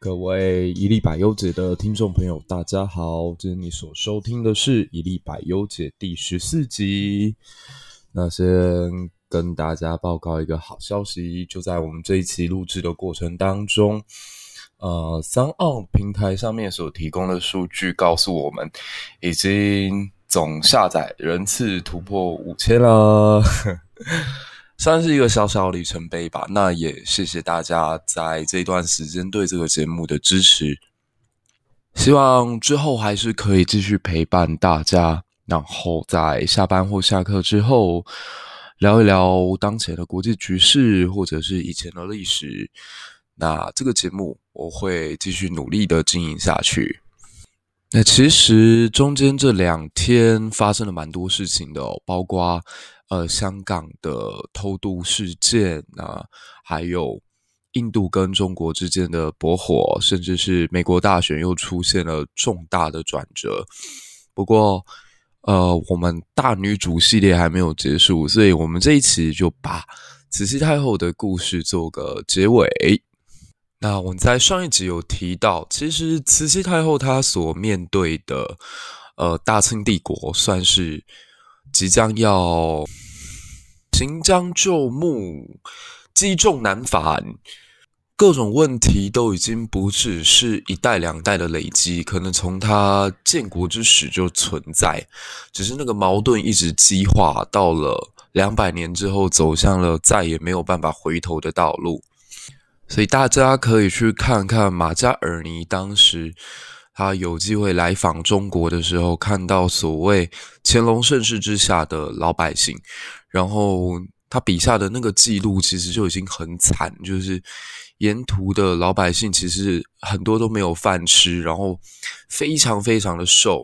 各位一历百优解的听众朋友，大家好！今天你所收听的是一历百优解第十四集。那先跟大家报告一个好消息，就在我们这一期录制的过程当中，呃三奥平台上面所提供的数据告诉我们，已经总下载人次突破五千了。算是一个小小里程碑吧。那也谢谢大家在这段时间对这个节目的支持。希望之后还是可以继续陪伴大家，然后在下班或下课之后聊一聊当前的国际局势，或者是以前的历史。那这个节目我会继续努力的经营下去。那其实中间这两天发生了蛮多事情的，包括。呃，香港的偷渡事件啊，还有印度跟中国之间的驳火，甚至是美国大选又出现了重大的转折。不过，呃，我们大女主系列还没有结束，所以我们这一期就把慈禧太后的故事做个结尾。那我们在上一集有提到，其实慈禧太后她所面对的，呃，大清帝国算是。即将要行将就木，积重难返，各种问题都已经不只是一代两代的累积，可能从他建国之时就存在，只是那个矛盾一直激化，到了两百年之后，走向了再也没有办法回头的道路。所以大家可以去看看马加尔尼当时。他有机会来访中国的时候，看到所谓乾隆盛世之下的老百姓，然后他笔下的那个记录其实就已经很惨，就是沿途的老百姓其实很多都没有饭吃，然后非常非常的瘦。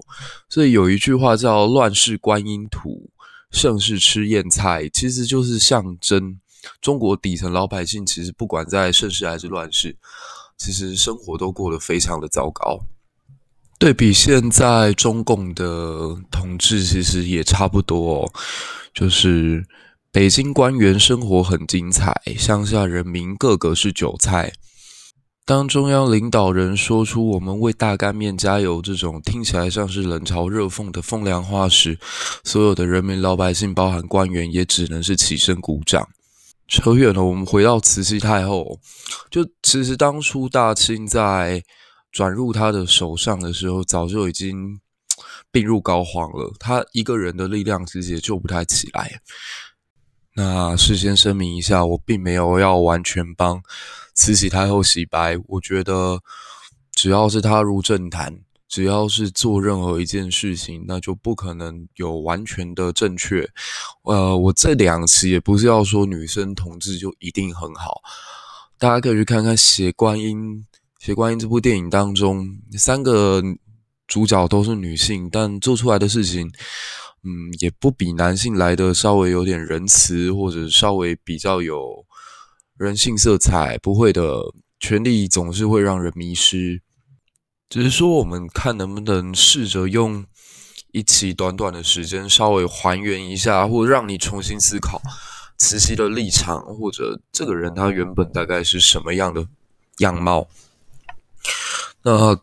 所以有一句话叫“乱世观音土，盛世吃燕菜”，其实就是象征中国底层老百姓其实不管在盛世还是乱世，其实生活都过得非常的糟糕。对比现在中共的统治，其实也差不多哦，就是北京官员生活很精彩，乡下人民个个是韭菜。当中央领导人说出“我们为大干面加油”这种听起来像是冷嘲热讽的风凉话时，所有的人民老百姓，包含官员，也只能是起身鼓掌。扯远了，我们回到慈禧太后，就其实当初大清在。转入他的手上的时候，早就已经病入膏肓了。他一个人的力量其实也救不太起来。那事先声明一下，我并没有要完全帮慈禧太后洗白。我觉得，只要是踏入政坛，只要是做任何一件事情，那就不可能有完全的正确。呃，我这两期也不是要说女生同志就一定很好，大家可以去看看《血观音》。《血观音》这部电影当中，三个主角都是女性，但做出来的事情，嗯，也不比男性来的稍微有点仁慈，或者稍微比较有人性色彩。不会的，权力总是会让人迷失。只是说，我们看能不能试着用一期短短的时间，稍微还原一下，或者让你重新思考慈禧的立场，或者这个人他原本大概是什么样的样貌。那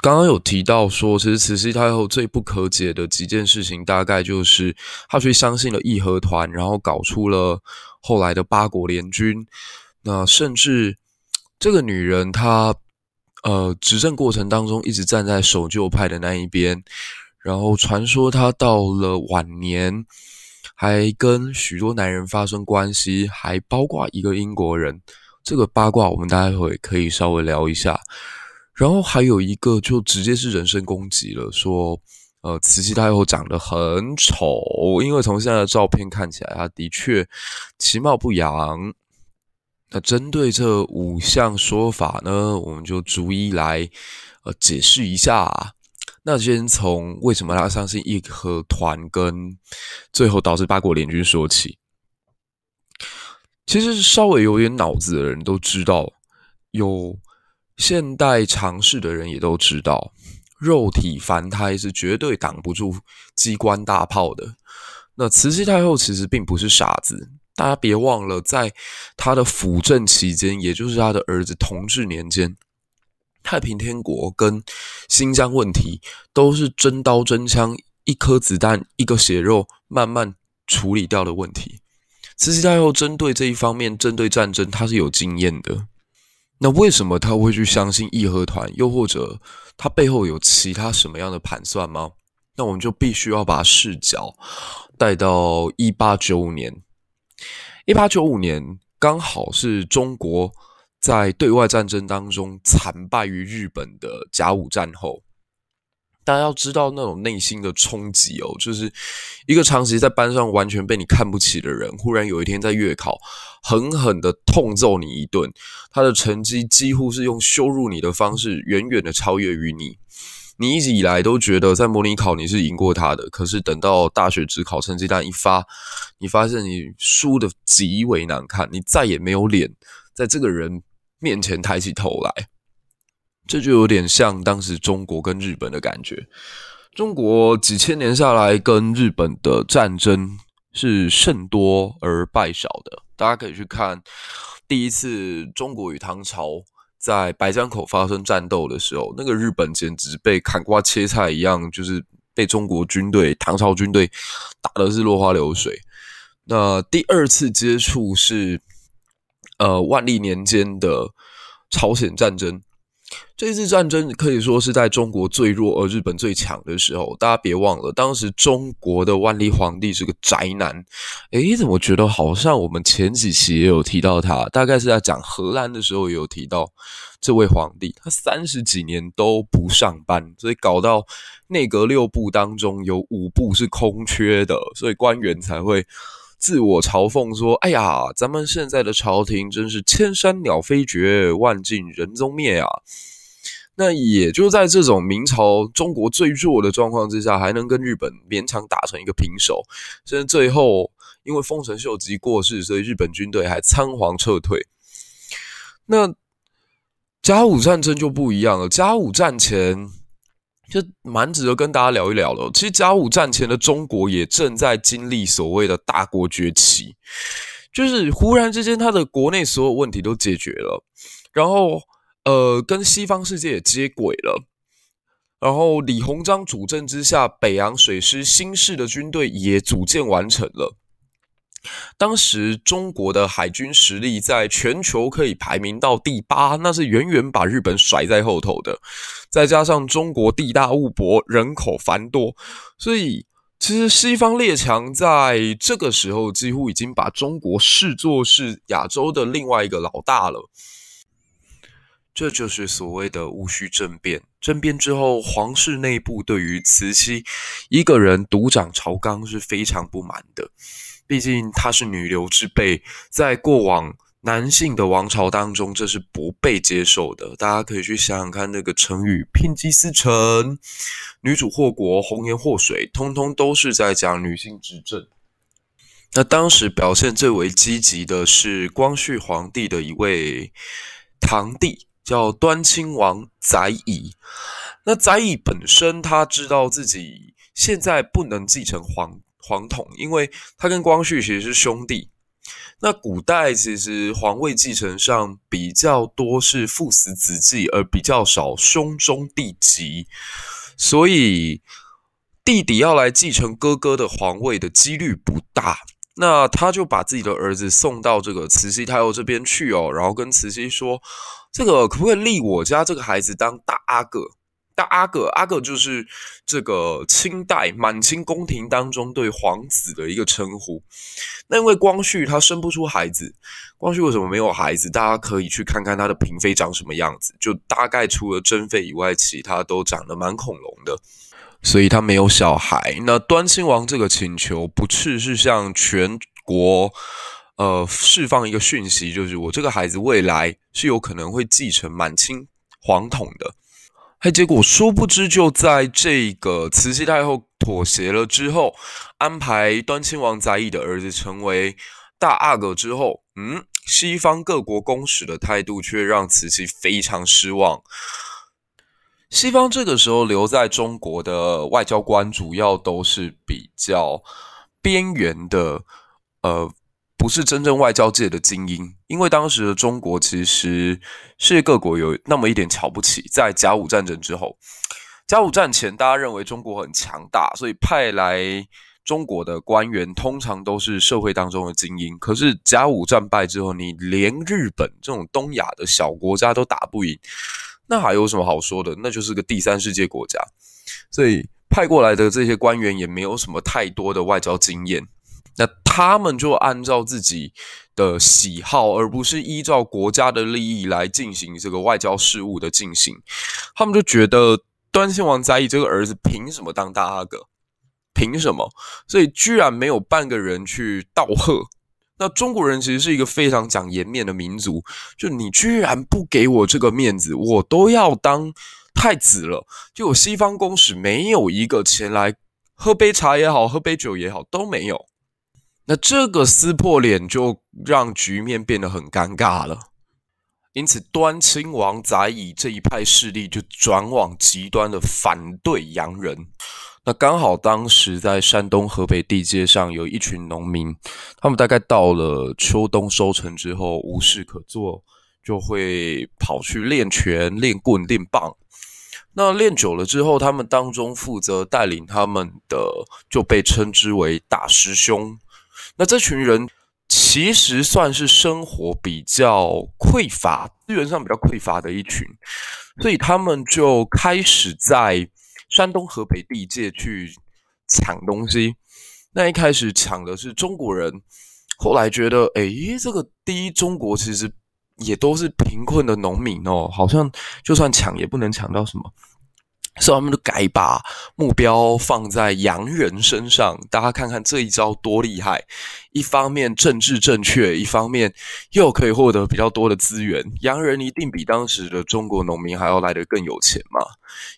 刚刚有提到说，其实慈禧太后最不可解的几件事情，大概就是她去相信了义和团，然后搞出了后来的八国联军。那甚至这个女人她，呃执政过程当中一直站在守旧派的那一边，然后传说她到了晚年还跟许多男人发生关系，还包括一个英国人。这个八卦我们待会可以稍微聊一下。然后还有一个就直接是人身攻击了，说，呃，慈禧太后长得很丑，因为从现在的照片看起来，她的确其貌不扬。那针对这五项说法呢，我们就逐一来呃解释一下。那先从为什么她相信义和团，跟最后导致八国联军说起。其实稍微有点脑子的人都知道，有。现代常识的人也都知道，肉体凡胎是绝对挡不住机关大炮的。那慈禧太后其实并不是傻子，大家别忘了，在她的辅政期间，也就是她的儿子同治年间，太平天国跟新疆问题都是真刀真枪，一颗子弹一个血肉慢慢处理掉的问题。慈禧太后针对这一方面，针对战争，她是有经验的。那为什么他会去相信义和团？又或者他背后有其他什么样的盘算吗？那我们就必须要把视角带到一八九五年。一八九五年刚好是中国在对外战争当中惨败于日本的甲午战后。大家要知道那种内心的冲击哦，就是一个长期在班上完全被你看不起的人，忽然有一天在月考狠狠的痛揍你一顿，他的成绩几乎是用羞辱你的方式远远的超越于你。你一直以来都觉得在模拟考你是赢过他的，可是等到大学只考成绩单一发，你发现你输得极为难看，你再也没有脸在这个人面前抬起头来。这就有点像当时中国跟日本的感觉。中国几千年下来跟日本的战争是胜多而败少的。大家可以去看第一次中国与唐朝在白江口发生战斗的时候，那个日本简直被砍瓜切菜一样，就是被中国军队、唐朝军队打的是落花流水。那第二次接触是呃万历年间的朝鲜战争。这次战争可以说是在中国最弱而日本最强的时候。大家别忘了，当时中国的万历皇帝是个宅男。诶，怎么觉得好像我们前几期也有提到他？大概是在讲荷兰的时候也有提到这位皇帝。他三十几年都不上班，所以搞到内阁六部当中有五部是空缺的，所以官员才会自我嘲讽说：“哎呀，咱们现在的朝廷真是千山鸟飞绝，万径人踪灭啊！”那也就在这种明朝中国最弱的状况之下，还能跟日本勉强打成一个平手，甚至最后因为丰臣秀吉过世，所以日本军队还仓皇撤退。那甲午战争就不一样了，甲午战前就蛮值得跟大家聊一聊的。其实甲午战前的中国也正在经历所谓的大国崛起，就是忽然之间他的国内所有问题都解决了，然后。呃，跟西方世界也接轨了，然后李鸿章主政之下，北洋水师新式的军队也组建完成了。当时中国的海军实力在全球可以排名到第八，那是远远把日本甩在后头的。再加上中国地大物博，人口繁多，所以其实西方列强在这个时候几乎已经把中国视作是亚洲的另外一个老大了。这就是所谓的戊戌政变。政变之后，皇室内部对于慈禧一个人独掌朝纲是非常不满的。毕竟她是女流之辈，在过往男性的王朝当中，这是不被接受的。大家可以去想想看，那个成语“牝鸡司晨”、“女主祸国”、“红颜祸水”，通通都是在讲女性执政。那当时表现最为积极的是光绪皇帝的一位堂弟。叫端亲王载乙，那载乙本身他知道自己现在不能继承皇皇统，因为他跟光绪其实是兄弟。那古代其实皇位继承上比较多是父死子继，而比较少兄终弟及，所以弟弟要来继承哥哥的皇位的几率不大。那他就把自己的儿子送到这个慈禧太后这边去哦，然后跟慈禧说。这个可不可以立我家这个孩子当大阿哥？阿哥，阿哥就是这个清代满清宫廷当中对皇子的一个称呼。那因为光绪他生不出孩子，光绪为什么没有孩子？大家可以去看看他的嫔妃长什么样子，就大概除了珍妃以外，其他都长得蛮恐龙的，所以他没有小孩。那端亲王这个请求，不啻是向全国。呃，释放一个讯息，就是我这个孩子未来是有可能会继承满清皇统的。嘿，结果殊不知，就在这个慈禧太后妥协了之后，安排端亲王载乙的儿子成为大阿哥之后，嗯，西方各国公使的态度却让慈禧非常失望。西方这个时候留在中国的外交官，主要都是比较边缘的，呃。不是真正外交界的精英，因为当时的中国其实世界各国有那么一点瞧不起。在甲午战争之后，甲午战前，大家认为中国很强大，所以派来中国的官员通常都是社会当中的精英。可是甲午战败之后，你连日本这种东亚的小国家都打不赢，那还有什么好说的？那就是个第三世界国家，所以派过来的这些官员也没有什么太多的外交经验。那他们就按照自己的喜好，而不是依照国家的利益来进行这个外交事务的进行。他们就觉得端亲王载以这个儿子凭什么当大阿哥？凭什么？所以居然没有半个人去道贺。那中国人其实是一个非常讲颜面的民族，就你居然不给我这个面子，我都要当太子了。就有西方公使没有一个前来喝杯茶也好，喝杯酒也好，都没有。那这个撕破脸就让局面变得很尴尬了，因此端亲王载以这一派势力就转往极端的反对洋人。那刚好当时在山东、河北地界上有一群农民，他们大概到了秋冬收成之后无事可做，就会跑去练拳、练棍、练棒。那练久了之后，他们当中负责带领他们的就被称之为大师兄。那这群人其实算是生活比较匮乏，资源上比较匮乏的一群，所以他们就开始在山东、河北地界去抢东西。那一开始抢的是中国人，后来觉得，诶，这个第一中国其实也都是贫困的农民哦，好像就算抢也不能抢到什么。所以他们就改把目标放在洋人身上，大家看看这一招多厉害！一方面政治正确，一方面又可以获得比较多的资源。洋人一定比当时的中国农民还要来得更有钱嘛？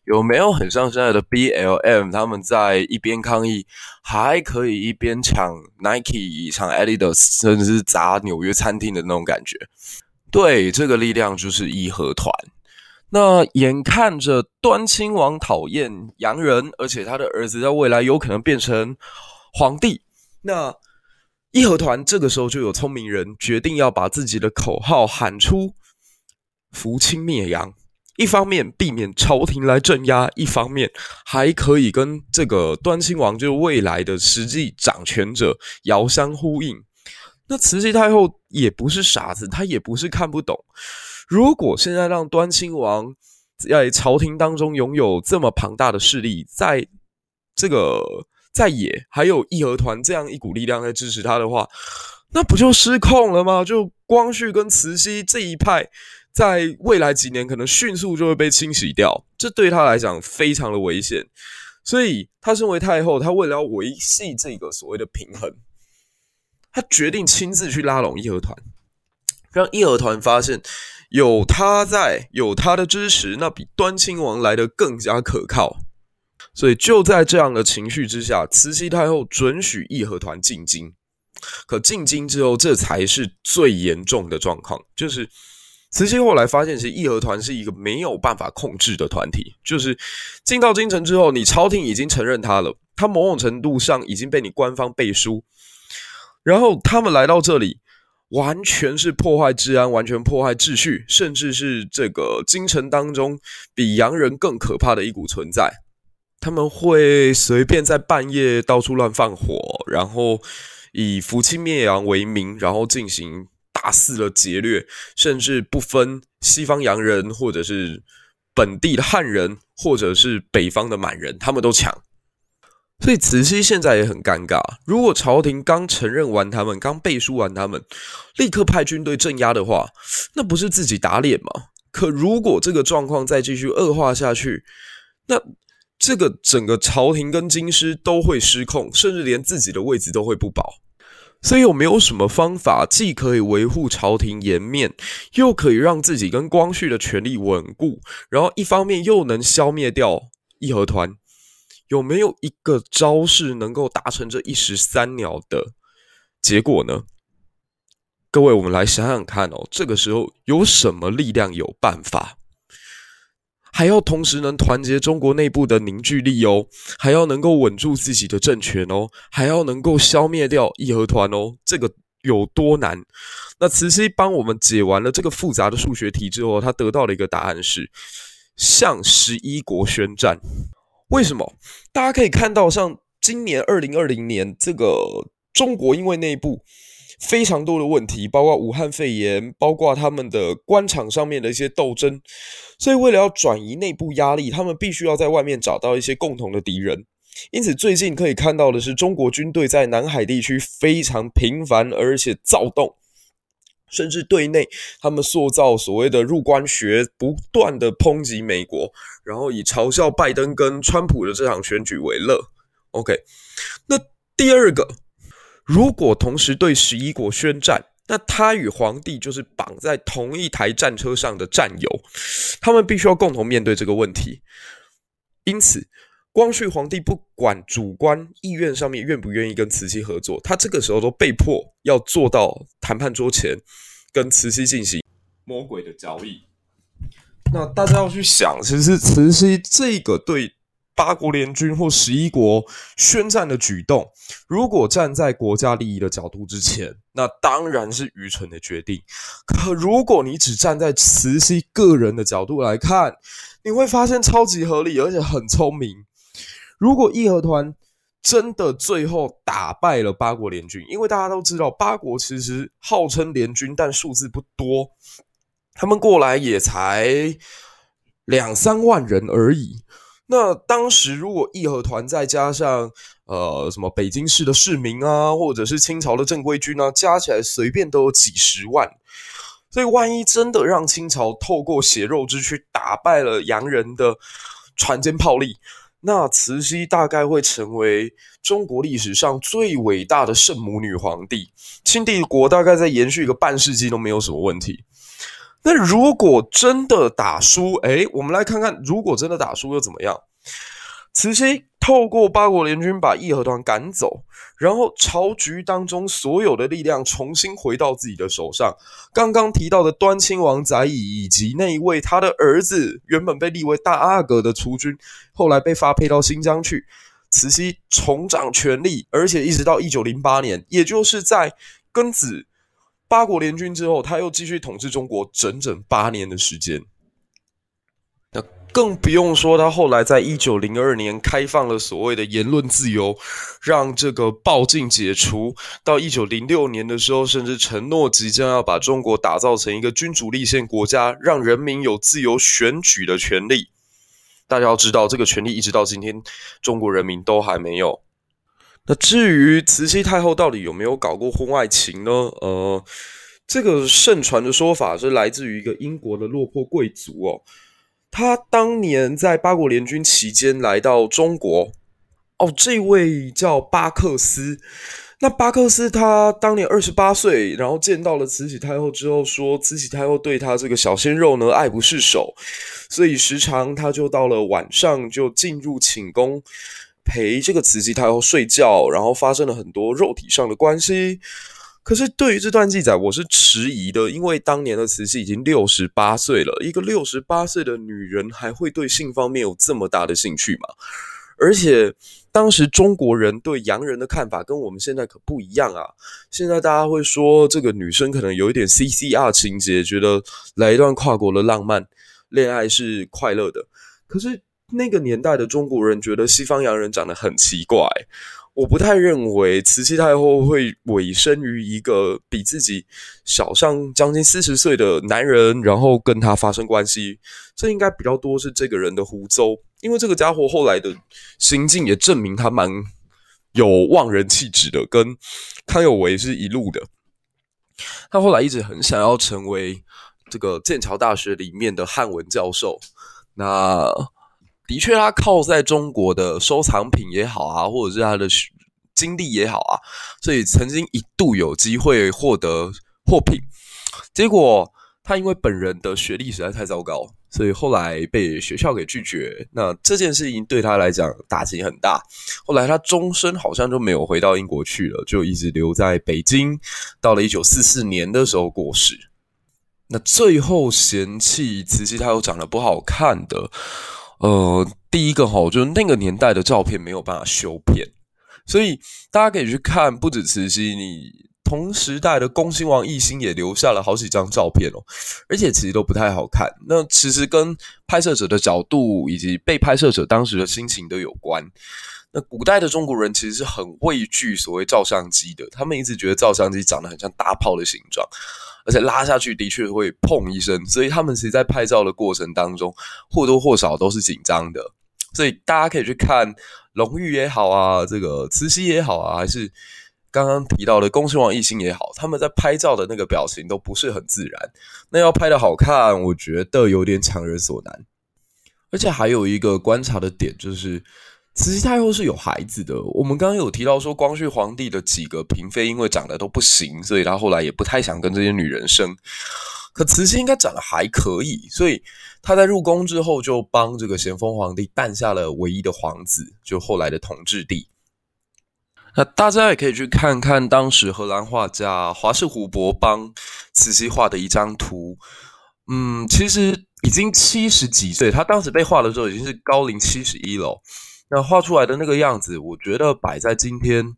有没有很像现在的 BLM？他们在一边抗议，还可以一边抢 Nike、抢 Adidas，甚至是砸纽约餐厅的那种感觉？对，这个力量就是义和团。那眼看着端亲王讨厌洋人，而且他的儿子在未来有可能变成皇帝，那义和团这个时候就有聪明人决定要把自己的口号喊出“扶清灭洋”，一方面避免朝廷来镇压，一方面还可以跟这个端亲王就是未来的实际掌权者遥相呼应。那慈禧太后也不是傻子，她也不是看不懂。如果现在让端亲王在朝廷当中拥有这么庞大的势力，在这个在野还有义和团这样一股力量在支持他的话，那不就失控了吗？就光绪跟慈禧这一派，在未来几年可能迅速就会被清洗掉，这对他来讲非常的危险。所以，他身为太后，他为了要维系这个所谓的平衡，他决定亲自去拉拢义和团，让义和团发现。有他在，有他的支持，那比端亲王来的更加可靠。所以就在这样的情绪之下，慈禧太后准许义和团进京。可进京之后，这才是最严重的状况。就是慈禧后来发现，其实义和团是一个没有办法控制的团体。就是进到京城之后，你朝廷已经承认他了，他某种程度上已经被你官方背书。然后他们来到这里。完全是破坏治安，完全破坏秩序，甚至是这个京城当中比洋人更可怕的一股存在。他们会随便在半夜到处乱放火，然后以扶清灭洋为名，然后进行大肆的劫掠，甚至不分西方洋人，或者是本地的汉人，或者是北方的满人，他们都抢。所以慈禧现在也很尴尬。如果朝廷刚承认完他们，刚背书完他们，立刻派军队镇压的话，那不是自己打脸吗？可如果这个状况再继续恶化下去，那这个整个朝廷跟京师都会失控，甚至连自己的位置都会不保。所以有没有什么方法，既可以维护朝廷颜面，又可以让自己跟光绪的权力稳固，然后一方面又能消灭掉义和团？有没有一个招式能够达成这一石三鸟的结果呢？各位，我们来想想看哦，这个时候有什么力量有办法，还要同时能团结中国内部的凝聚力哦，还要能够稳住自己的政权哦，还要能够消灭掉义和团哦，这个有多难？那慈禧帮我们解完了这个复杂的数学题之后，他得到了一个答案是向十一国宣战。为什么？大家可以看到，像今年二零二零年，这个中国因为内部非常多的问题，包括武汉肺炎，包括他们的官场上面的一些斗争，所以为了要转移内部压力，他们必须要在外面找到一些共同的敌人。因此，最近可以看到的是，中国军队在南海地区非常频繁而且躁动，甚至对内他们塑造所谓的入关学，不断的抨击美国，然后以嘲笑拜登跟川普的这场选举为乐。OK，那第二个，如果同时对十一国宣战，那他与皇帝就是绑在同一台战车上的战友，他们必须要共同面对这个问题。因此。光绪皇帝不管主观意愿上面愿不愿意跟慈禧合作，他这个时候都被迫要坐到谈判桌前，跟慈禧进行魔鬼的交易。那大家要去想，其实慈禧这个对八国联军或十一国宣战的举动，如果站在国家利益的角度之前，那当然是愚蠢的决定。可如果你只站在慈禧个人的角度来看，你会发现超级合理，而且很聪明。如果义和团真的最后打败了八国联军，因为大家都知道八国其实号称联军，但数字不多，他们过来也才两三万人而已。那当时如果义和团再加上呃什么北京市的市民啊，或者是清朝的正规军啊，加起来随便都有几十万。所以万一真的让清朝透过血肉之躯打败了洋人的船坚炮利，那慈禧大概会成为中国历史上最伟大的圣母女皇帝，清帝国大概在延续一个半世纪都没有什么问题。那如果真的打输，诶，我们来看看，如果真的打输又怎么样？慈禧透过八国联军把义和团赶走，然后朝局当中所有的力量重新回到自己的手上。刚刚提到的端亲王载乙以及那一位他的儿子，原本被立为大阿哥的储君，后来被发配到新疆去。慈禧重掌权力，而且一直到一九零八年，也就是在庚子八国联军之后，他又继续统治中国整整八年的时间。更不用说，他后来在一九零二年开放了所谓的言论自由，让这个报禁解除。到一九零六年的时候，甚至承诺即将要把中国打造成一个君主立宪国家，让人民有自由选举的权利。大家要知道，这个权利一直到今天，中国人民都还没有。那至于慈禧太后到底有没有搞过婚外情呢？呃，这个盛传的说法是来自于一个英国的落魄贵族哦。他当年在八国联军期间来到中国，哦，这位叫巴克斯。那巴克斯他当年二十八岁，然后见到了慈禧太后之后，说慈禧太后对他这个小鲜肉呢爱不释手，所以时常他就到了晚上就进入寝宫陪这个慈禧太后睡觉，然后发生了很多肉体上的关系。可是对于这段记载，我是迟疑的，因为当年的慈禧已经六十八岁了，一个六十八岁的女人还会对性方面有这么大的兴趣吗？而且当时中国人对洋人的看法跟我们现在可不一样啊！现在大家会说这个女生可能有一点 CCR 情节，觉得来一段跨国的浪漫恋爱是快乐的。可是那个年代的中国人觉得西方洋人长得很奇怪。我不太认为慈禧太后会委身于一个比自己小上将近四十岁的男人，然后跟他发生关系。这应该比较多是这个人的胡诌，因为这个家伙后来的行径也证明他蛮有忘人气质的，跟康有为是一路的。他后来一直很想要成为这个剑桥大学里面的汉文教授。那。的确，他靠在中国的收藏品也好啊，或者是他的经历也好啊，所以曾经一度有机会获得货品，结果他因为本人的学历实在太糟糕，所以后来被学校给拒绝。那这件事情对他来讲打击很大。后来他终身好像就没有回到英国去了，就一直留在北京。到了一九四四年的时候过世。那最后嫌弃慈禧太后长得不好看的。呃，第一个哈，就是那个年代的照片没有办法修片，所以大家可以去看，不止慈禧，你同时代的恭亲王奕欣也留下了好几张照片哦，而且其实都不太好看。那其实跟拍摄者的角度以及被拍摄者当时的心情都有关。那古代的中国人其实是很畏惧所谓照相机的，他们一直觉得照相机长得很像大炮的形状，而且拉下去的确会砰一声，所以他们其实在拍照的过程当中或多或少都是紧张的。所以大家可以去看隆裕也好啊，这个慈禧也好啊，还是刚刚提到的恭亲王奕兴也好，他们在拍照的那个表情都不是很自然。那要拍得好看，我觉得有点强人所难。而且还有一个观察的点就是，慈禧太后是有孩子的。我们刚刚有提到说，光绪皇帝的几个嫔妃因为长得都不行，所以他后来也不太想跟这些女人生。可慈禧应该长得还可以，所以她在入宫之后就帮这个咸丰皇帝诞下了唯一的皇子，就后来的同治帝。那大家也可以去看看当时荷兰画家华氏胡伯帮慈禧画的一张图。嗯，其实已经七十几岁，他当时被画的时候已经是高龄七十一了。那画出来的那个样子，我觉得摆在今天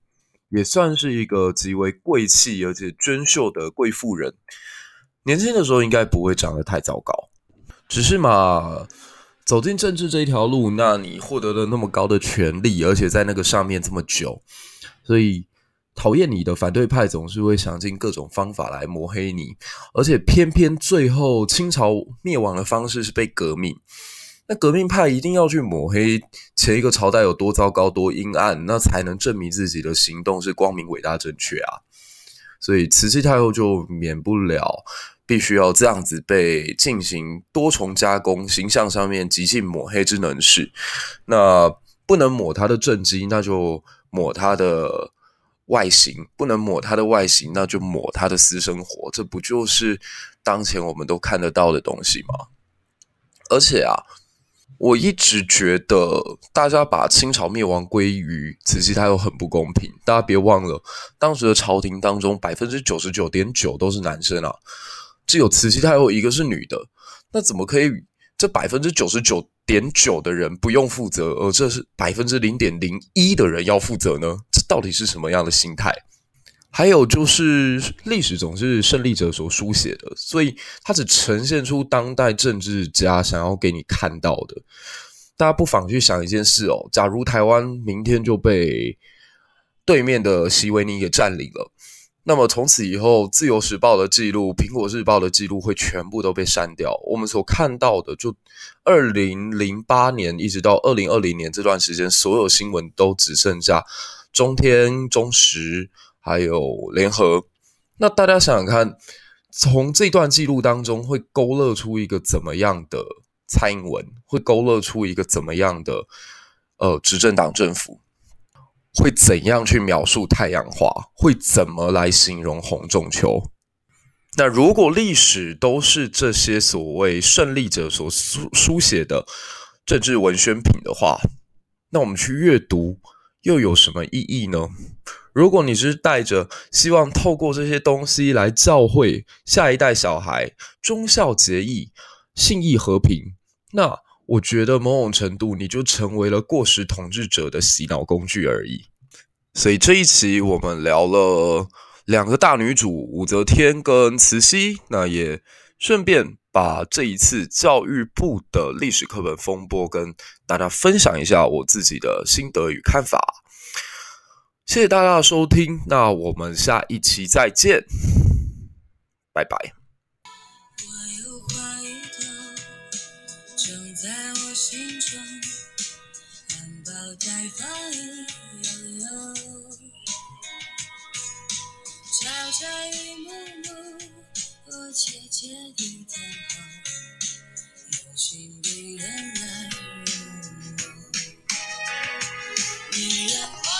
也算是一个极为贵气而且娟秀的贵妇人。年轻的时候应该不会长得太糟糕，只是嘛，走进政治这一条路，那你获得了那么高的权力，而且在那个上面这么久，所以讨厌你的反对派总是会想尽各种方法来抹黑你，而且偏偏最后清朝灭亡的方式是被革命，那革命派一定要去抹黑前一个朝代有多糟糕、多阴暗，那才能证明自己的行动是光明、伟大、正确啊，所以慈禧太后就免不了。必须要这样子被进行多重加工，形象上面极尽抹黑之能事。那不能抹她的政绩，那就抹她的外形；不能抹她的外形，那就抹她的私生活。这不就是当前我们都看得到的东西吗？而且啊，我一直觉得大家把清朝灭亡归于慈禧太后很不公平。大家别忘了，当时的朝廷当中，百分之九十九点九都是男生啊。只有慈禧太后一个是女的，那怎么可以？这百分之九十九点九的人不用负责，而这是百分之零点零一的人要负责呢？这到底是什么样的心态？还有就是，历史总是胜利者所书写的，所以它只呈现出当代政治家想要给你看到的。大家不妨去想一件事哦：假如台湾明天就被对面的习维尼给占领了。那么从此以后，《自由时报》的记录，《苹果日报》的记录会全部都被删掉。我们所看到的，就二零零八年一直到二零二零年这段时间，所有新闻都只剩下中天、中时还有联合。那大家想想看，从这段记录当中会勾勒出一个怎么样的蔡英文？会勾勒出一个怎么样的呃执政党政府？会怎样去描述太阳花？会怎么来形容洪仲丘？那如果历史都是这些所谓胜利者所书书写的政治文宣品的话，那我们去阅读又有什么意义呢？如果你是带着希望透过这些东西来教会下一代小孩忠孝节义、信义和平，那。我觉得某种程度，你就成为了过时统治者的洗脑工具而已。所以这一期我们聊了两个大女主武则天跟慈禧，那也顺便把这一次教育部的历史课本风波跟大家分享一下我自己的心得与看法。谢谢大家的收听，那我们下一期再见，拜拜。悄悄一幕幕，我窃窃地等候，有心的人。